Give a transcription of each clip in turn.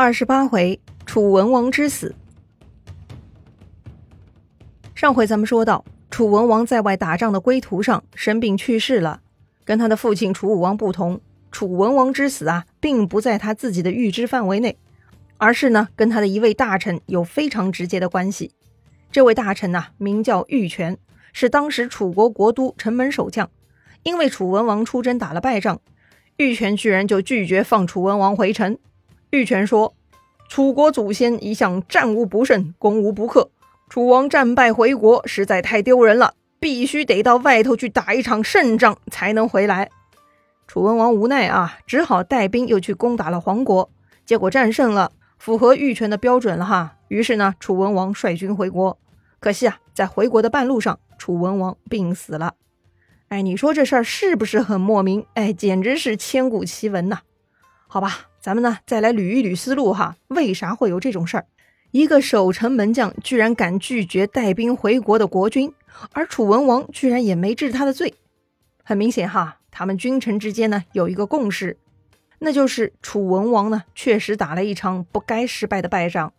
二十八回，楚文王之死。上回咱们说到，楚文王在外打仗的归途上生病去世了。跟他的父亲楚武王不同，楚文王之死啊，并不在他自己的预知范围内，而是呢，跟他的一位大臣有非常直接的关系。这位大臣呐，名叫玉泉，是当时楚国国都城门守将。因为楚文王出征打了败仗，玉泉居然就拒绝放楚文王回城。玉泉说：“楚国祖先一向战无不胜，攻无不克。楚王战败回国，实在太丢人了，必须得到外头去打一场胜仗才能回来。”楚文王无奈啊，只好带兵又去攻打了黄国，结果战胜了，符合玉泉的标准了哈。于是呢，楚文王率军回国。可惜啊，在回国的半路上，楚文王病死了。哎，你说这事儿是不是很莫名？哎，简直是千古奇闻呐！好吧。咱们呢，再来捋一捋思路哈，为啥会有这种事儿？一个守城门将居然敢拒绝带兵回国的国君，而楚文王居然也没治他的罪。很明显哈，他们君臣之间呢有一个共识，那就是楚文王呢确实打了一场不该失败的败仗。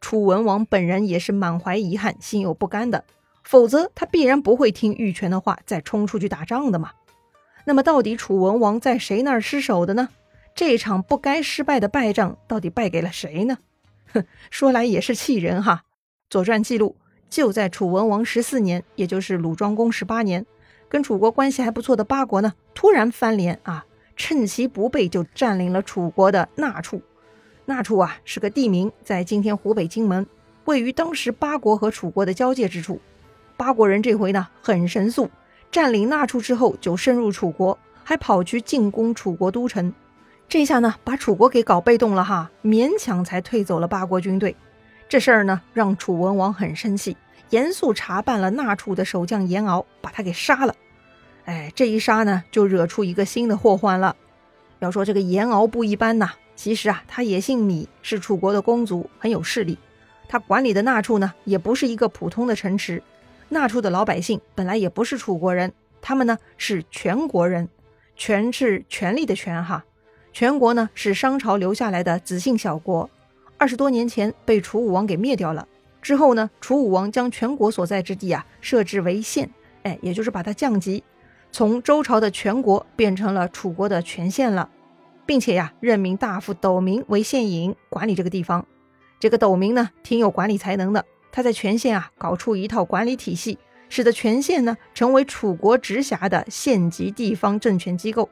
楚文王本人也是满怀遗憾，心有不甘的，否则他必然不会听玉泉的话，再冲出去打仗的嘛。那么，到底楚文王在谁那儿失手的呢？这场不该失败的败仗，到底败给了谁呢？哼，说来也是气人哈。《左传》记录，就在楚文王十四年，也就是鲁庄公十八年，跟楚国关系还不错的八国呢，突然翻脸啊，趁其不备就占领了楚国的那处。那处啊是个地名，在今天湖北荆门，位于当时八国和楚国的交界之处。八国人这回呢很神速，占领那处之后就深入楚国，还跑去进攻楚国都城。这下呢，把楚国给搞被动了哈，勉强才退走了八国军队。这事儿呢，让楚文王很生气，严肃查办了那处的守将严敖，把他给杀了。哎，这一杀呢，就惹出一个新的祸患了。要说这个严敖不一般呐，其实啊，他也姓芈，是楚国的公族，很有势力。他管理的那处呢，也不是一个普通的城池，那处的老百姓本来也不是楚国人，他们呢是全国人，权是权力的权哈。全国呢是商朝留下来的子姓小国，二十多年前被楚武王给灭掉了。之后呢，楚武王将全国所在之地啊设置为县，哎，也就是把它降级，从周朝的全国变成了楚国的全县了，并且呀任命大夫斗明为县尹管理这个地方。这个斗明呢挺有管理才能的，他在全县啊搞出一套管理体系，使得全县呢成为楚国直辖的县级地方政权机构。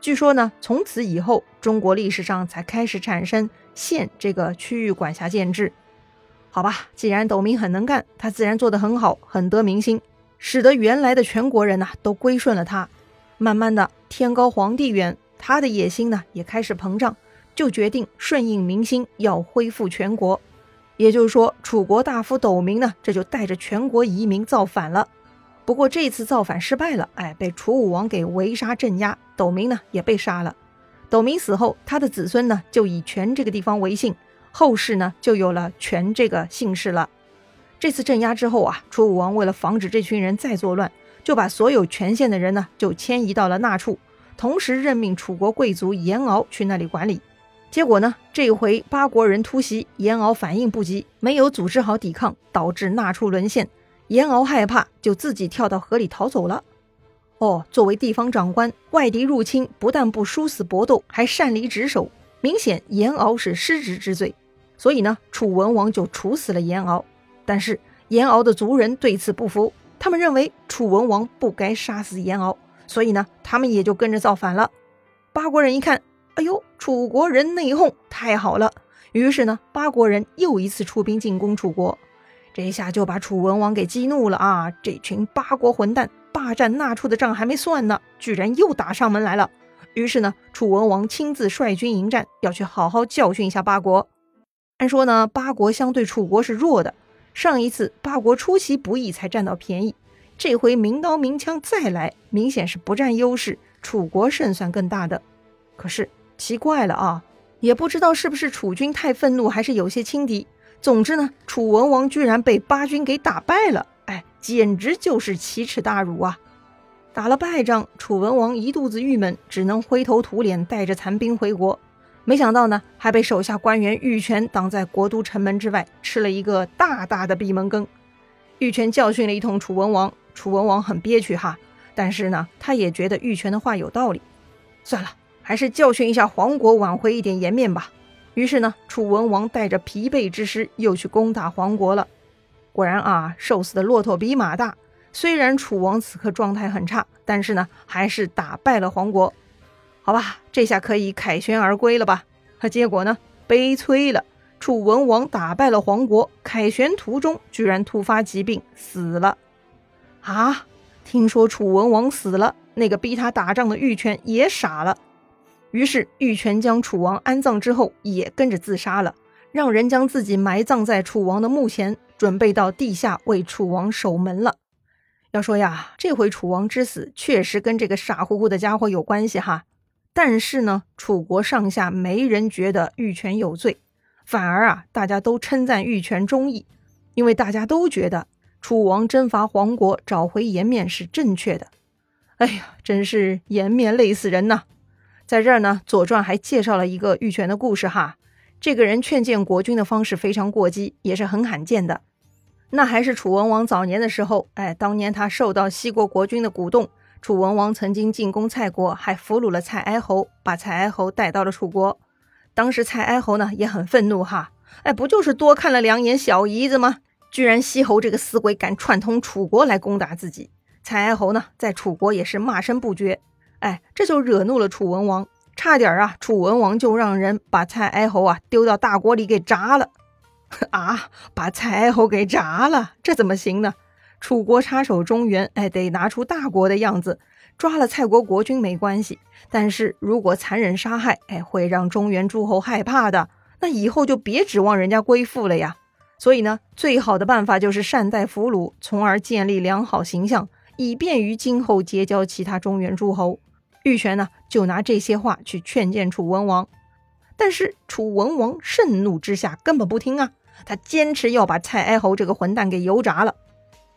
据说呢，从此以后，中国历史上才开始产生县这个区域管辖建制。好吧，既然斗明很能干，他自然做得很好，很得民心，使得原来的全国人呐都归顺了他。慢慢的，天高皇帝远，他的野心呢也开始膨胀，就决定顺应民心，要恢复全国。也就是说，楚国大夫斗明呢，这就带着全国移民造反了。不过这次造反失败了，哎，被楚武王给围杀镇压，斗明呢也被杀了。斗明死后，他的子孙呢就以权这个地方为姓，后世呢就有了权这个姓氏了。这次镇压之后啊，楚武王为了防止这群人再作乱，就把所有权县的人呢就迁移到了那处，同时任命楚国贵族严敖去那里管理。结果呢，这回八国人突袭，严敖反应不及，没有组织好抵抗，导致那处沦陷。严敖害怕，就自己跳到河里逃走了。哦，作为地方长官，外敌入侵不但不殊死搏斗，还擅离职守，明显严敖是失职之罪。所以呢，楚文王就处死了严敖。但是严敖的族人对此不服，他们认为楚文王不该杀死严敖，所以呢，他们也就跟着造反了。八国人一看，哎呦，楚国人内讧，太好了！于是呢，八国人又一次出兵进攻楚国。这下就把楚文王给激怒了啊！这群八国混蛋，霸占那处的账还没算呢，居然又打上门来了。于是呢，楚文王亲自率军迎战，要去好好教训一下八国。按说呢，八国相对楚国是弱的，上一次八国出其不意才占到便宜，这回明刀明枪再来，明显是不占优势，楚国胜算更大的。可是奇怪了啊，也不知道是不是楚军太愤怒，还是有些轻敌。总之呢，楚文王居然被八军给打败了，哎，简直就是奇耻大辱啊！打了败仗，楚文王一肚子郁闷，只能灰头土脸，带着残兵回国。没想到呢，还被手下官员玉泉挡在国都城门之外，吃了一个大大的闭门羹。玉泉教训了一通楚文王，楚文王很憋屈哈，但是呢，他也觉得玉泉的话有道理。算了，还是教训一下黄国，挽回一点颜面吧。于是呢，楚文王带着疲惫之师又去攻打黄国了。果然啊，瘦死的骆驼比马大。虽然楚王此刻状态很差，但是呢，还是打败了黄国。好吧，这下可以凯旋而归了吧？可结果呢，悲催了。楚文王打败了黄国，凯旋途中居然突发疾病死了。啊！听说楚文王死了，那个逼他打仗的玉泉也傻了。于是玉泉将楚王安葬之后，也跟着自杀了，让人将自己埋葬在楚王的墓前，准备到地下为楚王守门了。要说呀，这回楚王之死确实跟这个傻乎乎的家伙有关系哈。但是呢，楚国上下没人觉得玉泉有罪，反而啊，大家都称赞玉泉忠义，因为大家都觉得楚王征伐黄国，找回颜面是正确的。哎呀，真是颜面累死人呐！在这儿呢，《左传》还介绍了一个玉泉的故事哈。这个人劝谏国君的方式非常过激，也是很罕见的。那还是楚文王早年的时候，哎，当年他受到西国国君的鼓动，楚文王曾经进攻蔡国，还俘虏了蔡哀侯，把蔡哀侯带到了楚国。当时蔡哀侯呢也很愤怒哈，哎，不就是多看了两眼小姨子吗？居然西侯这个死鬼敢串通楚国来攻打自己，蔡哀侯呢在楚国也是骂声不绝。哎，这就惹怒了楚文王，差点啊，楚文王就让人把蔡哀侯啊丢到大锅里给炸了。啊，把蔡哀侯给炸了，这怎么行呢？楚国插手中原，哎，得拿出大国的样子。抓了蔡国国君没关系，但是如果残忍杀害，哎，会让中原诸侯害怕的。那以后就别指望人家归附了呀。所以呢，最好的办法就是善待俘虏，从而建立良好形象。以便于今后结交其他中原诸侯，玉泉呢就拿这些话去劝谏楚文王，但是楚文王盛怒之下根本不听啊，他坚持要把蔡哀侯这个混蛋给油炸了。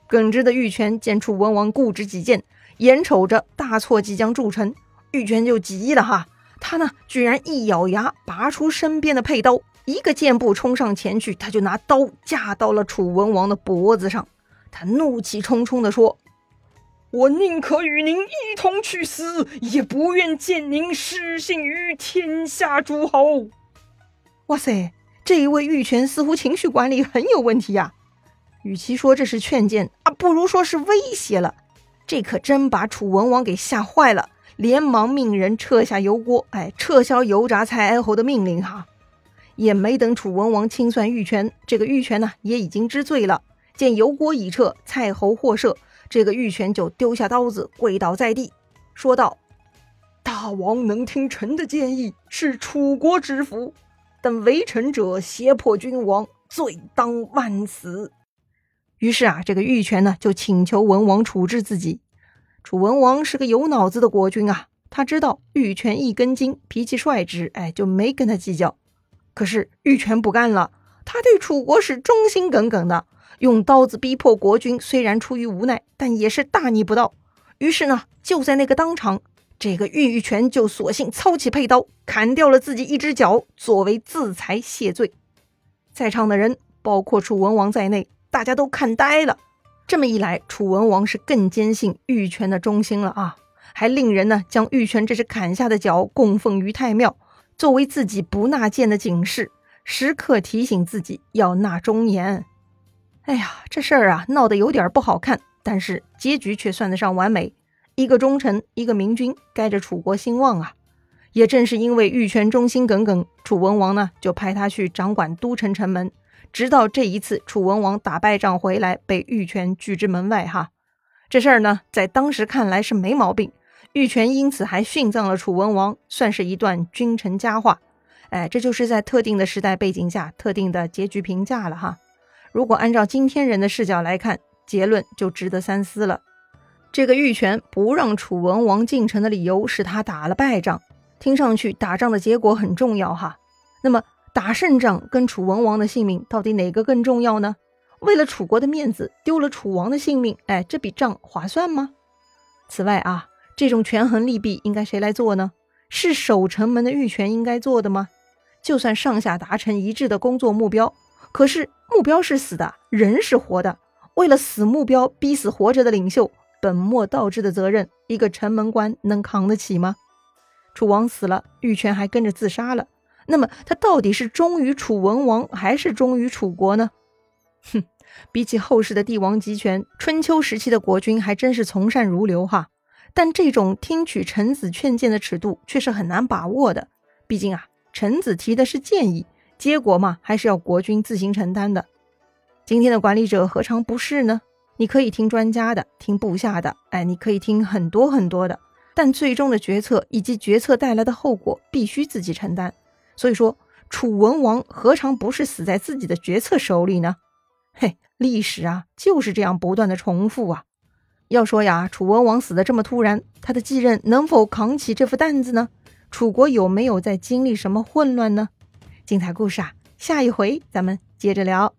耿直的玉泉见楚文王固执己见，眼瞅着大错即将铸成，玉泉就急了哈，他呢居然一咬牙，拔出身边的佩刀，一个箭步冲上前去，他就拿刀架到了楚文王的脖子上，他怒气冲冲地说。我宁可与您一同去死，也不愿见您失信于天下诸侯。哇塞，这一位玉泉似乎情绪管理很有问题呀！与其说这是劝谏啊，不如说是威胁了。这可真把楚文王给吓坏了，连忙命人撤下油锅，哎，撤销油炸蔡哀侯的命令哈。也没等楚文王清算玉泉，这个玉泉呢也已经知罪了。见油锅已撤，蔡侯获赦。这个玉泉就丢下刀子，跪倒在地，说道：“大王能听臣的建议，是楚国之福，但为臣者胁迫君王，罪当万死。”于是啊，这个玉泉呢就请求文王处置自己。楚文王是个有脑子的国君啊，他知道玉泉一根筋，脾气率直，哎，就没跟他计较。可是玉泉不干了，他对楚国是忠心耿耿的。用刀子逼迫国君，虽然出于无奈，但也是大逆不道。于是呢，就在那个当场，这个玉玉泉就索性操起佩刀，砍掉了自己一只脚，作为自裁谢罪。在场的人，包括楚文王在内，大家都看呆了。这么一来，楚文王是更坚信玉泉的忠心了啊！还令人呢将玉泉这只砍下的脚供奉于太庙，作为自己不纳谏的警示，时刻提醒自己要纳忠言。哎呀，这事儿啊闹得有点不好看，但是结局却算得上完美。一个忠臣，一个明君，该着楚国兴旺啊！也正是因为玉泉忠心耿耿，楚文王呢就派他去掌管都城城门。直到这一次，楚文王打败仗回来，被玉泉拒之门外。哈，这事儿呢，在当时看来是没毛病。玉泉因此还殉葬了楚文王，算是一段君臣佳话。哎，这就是在特定的时代背景下特定的结局评价了哈。如果按照今天人的视角来看，结论就值得三思了。这个玉泉不让楚文王进城的理由是他打了败仗，听上去打仗的结果很重要哈。那么打胜仗跟楚文王的性命到底哪个更重要呢？为了楚国的面子丢了楚王的性命，哎，这笔账划算吗？此外啊，这种权衡利弊应该谁来做呢？是守城门的玉泉应该做的吗？就算上下达成一致的工作目标，可是目标是死的，人是活的。为了死目标逼死活着的领袖，本末倒置的责任，一个城门官能扛得起吗？楚王死了，玉泉还跟着自杀了。那么他到底是忠于楚文王，还是忠于楚国呢？哼，比起后世的帝王集权，春秋时期的国君还真是从善如流哈。但这种听取臣子劝谏的尺度却是很难把握的。毕竟啊，臣子提的是建议，结果嘛，还是要国君自行承担的。今天的管理者何尝不是呢？你可以听专家的，听部下的，哎，你可以听很多很多的，但最终的决策以及决策带来的后果，必须自己承担。所以说，楚文王何尝不是死在自己的决策手里呢？嘿，历史啊，就是这样不断的重复啊。要说呀，楚文王死的这么突然，他的继任能否扛起这副担子呢？楚国有没有在经历什么混乱呢？精彩故事啊，下一回咱们接着聊。